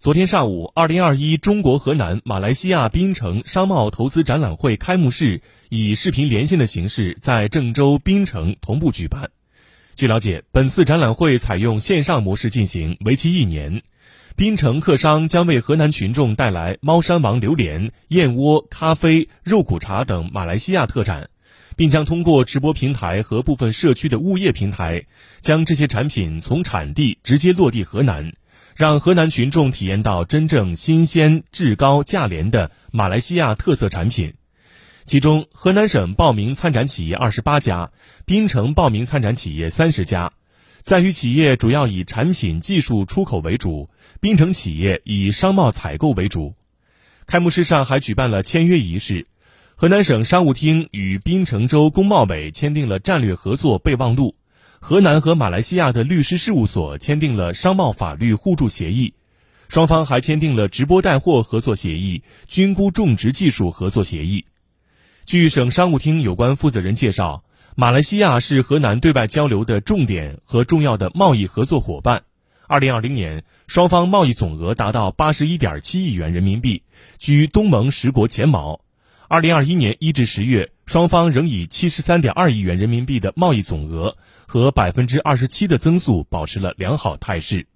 昨天上午，二零二一中国河南马来西亚槟城商贸投资展览会开幕式以视频连线的形式在郑州、槟城同步举办。据了解，本次展览会采用线上模式进行，为期一年。槟城客商将为河南群众带来猫山王榴莲、燕窝、咖啡、肉骨茶等马来西亚特产，并将通过直播平台和部分社区的物业平台，将这些产品从产地直接落地河南。让河南群众体验到真正新鲜、质高价廉的马来西亚特色产品。其中，河南省报名参展企业二十八家，槟城报名参展企业三十家。在渝企业主要以产品技术出口为主，槟城企业以商贸采购为主。开幕式上还举办了签约仪式，河南省商务厅与槟城州工贸委签订了战略合作备忘录。河南和马来西亚的律师事务所签订了商贸法律互助协议，双方还签订了直播带货合作协议、菌菇种植技术合作协议。据省商务厅有关负责人介绍，马来西亚是河南对外交流的重点和重要的贸易合作伙伴。二零二零年，双方贸易总额达到八十一点七亿元人民币，居东盟十国前茅。二零二一年一至十月，双方仍以七十三点二亿元人民币的贸易总额和百分之二十七的增速保持了良好态势。